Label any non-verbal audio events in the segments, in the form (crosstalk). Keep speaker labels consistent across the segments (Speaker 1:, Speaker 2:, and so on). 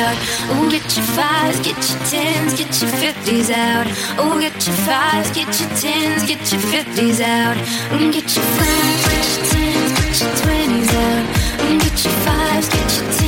Speaker 1: out. Oh, get your fives, get your tens, get your fifties out. Oh, get your fives, get your tens, get your fifties out. Mm, Get your fives, get your tens, get your twenties out. Mm, Get your fives, get your tens,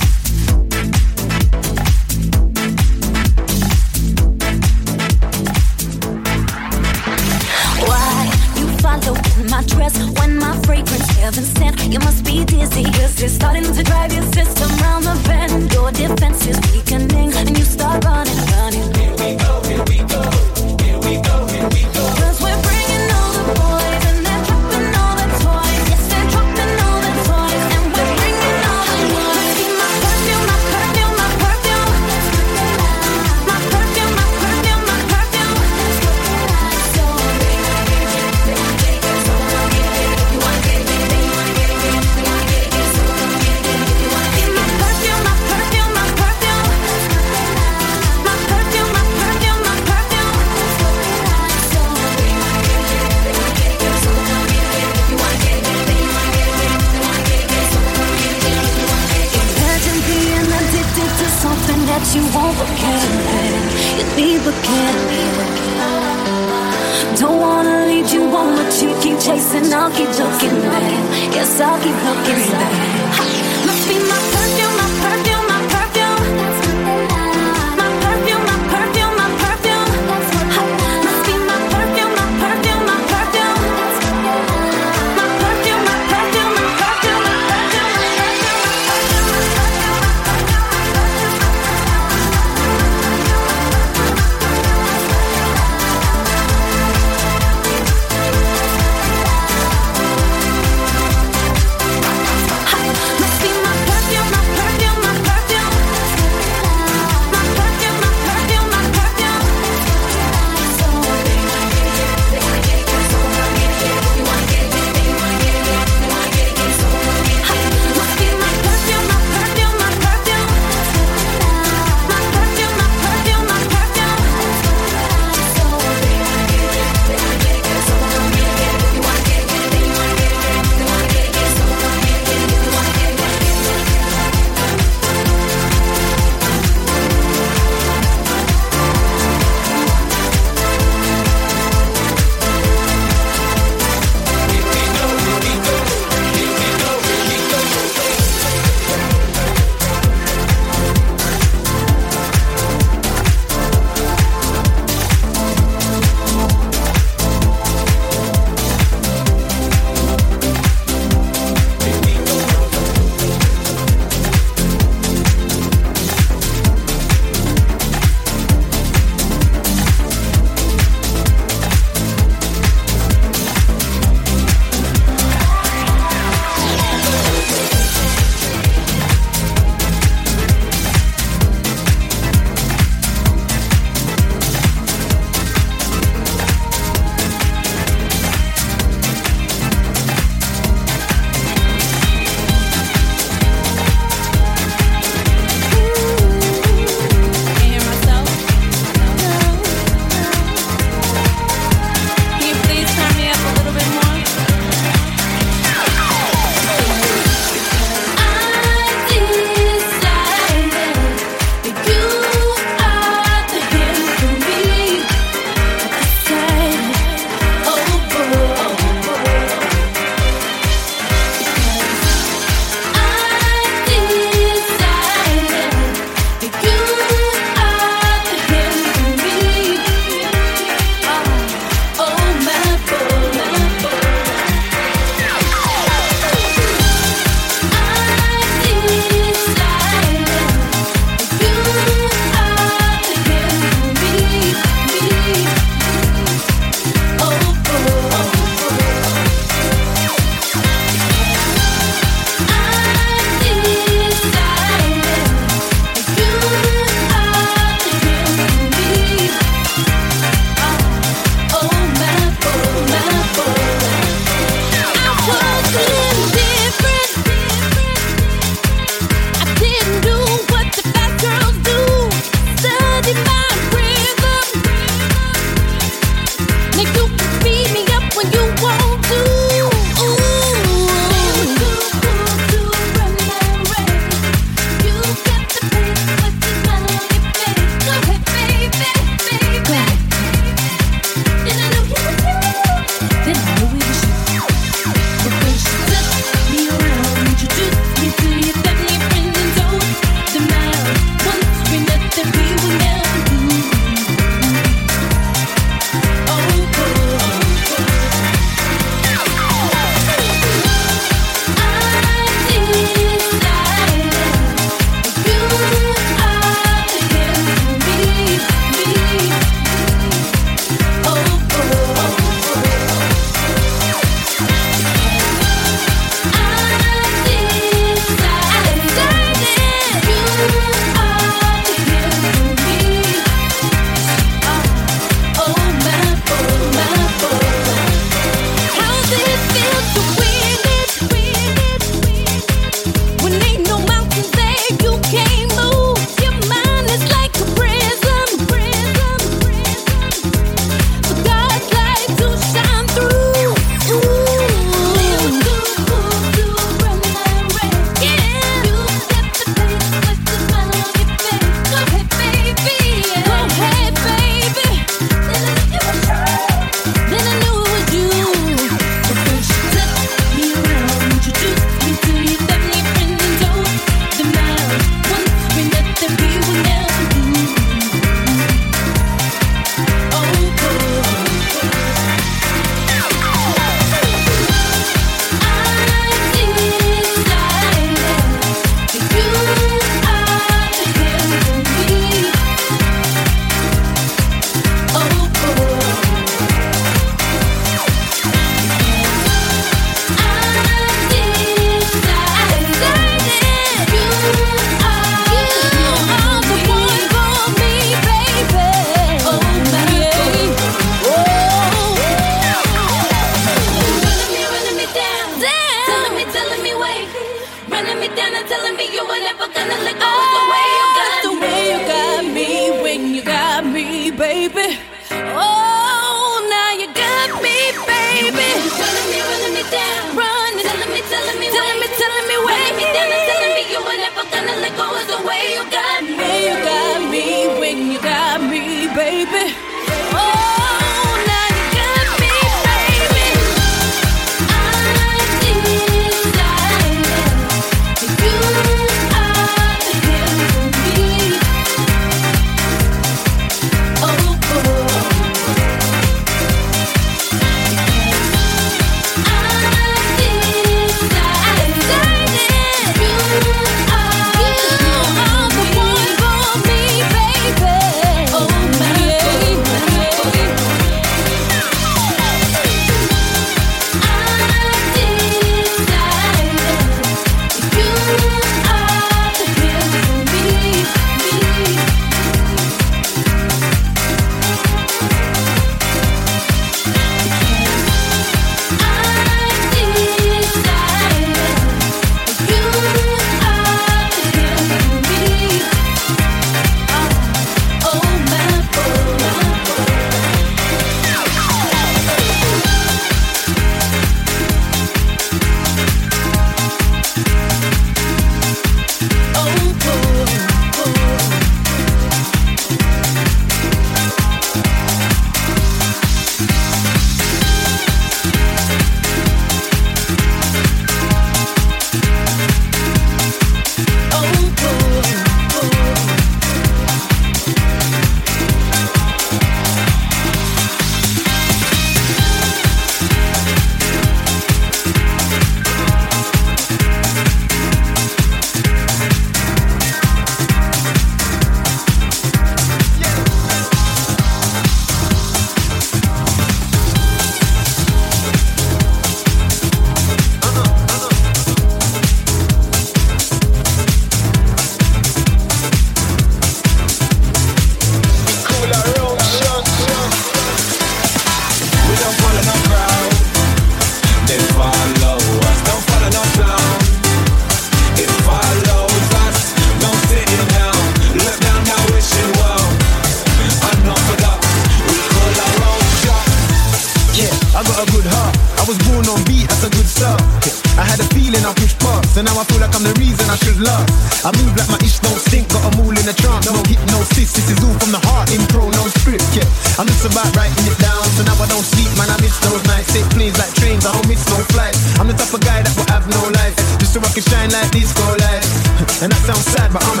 Speaker 1: but
Speaker 2: I'm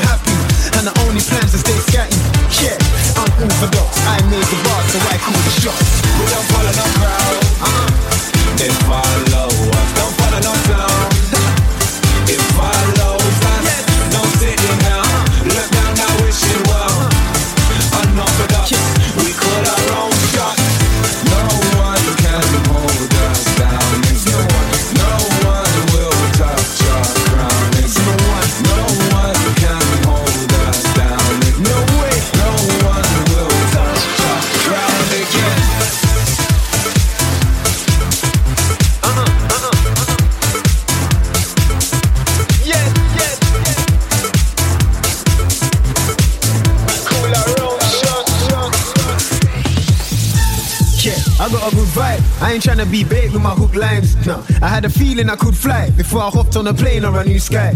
Speaker 2: before I hopped on a plane or a new sky.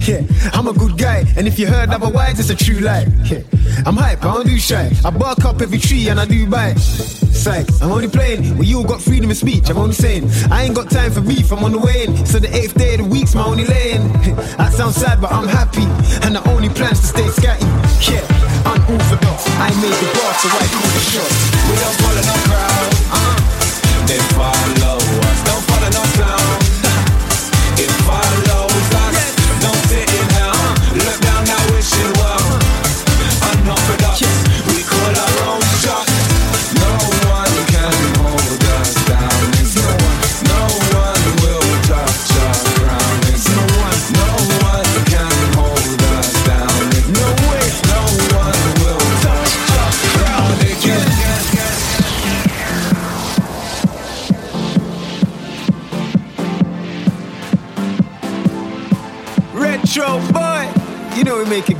Speaker 2: Yeah, I'm a good guy, and if you heard otherwise, it's a true lie. Yeah, I'm hype, I don't do shy. I bark up every tree and I do bite. Say I'm only playing. Well, you all got freedom of speech, I'm only saying. I ain't got time for beef, I'm on the way in. So the eighth day of the week's my only lane. (laughs) I sound sad, but I'm happy, and the only plan's to stay scatty. Yeah.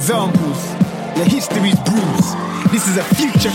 Speaker 2: Examples. Your history's bruised. This is a future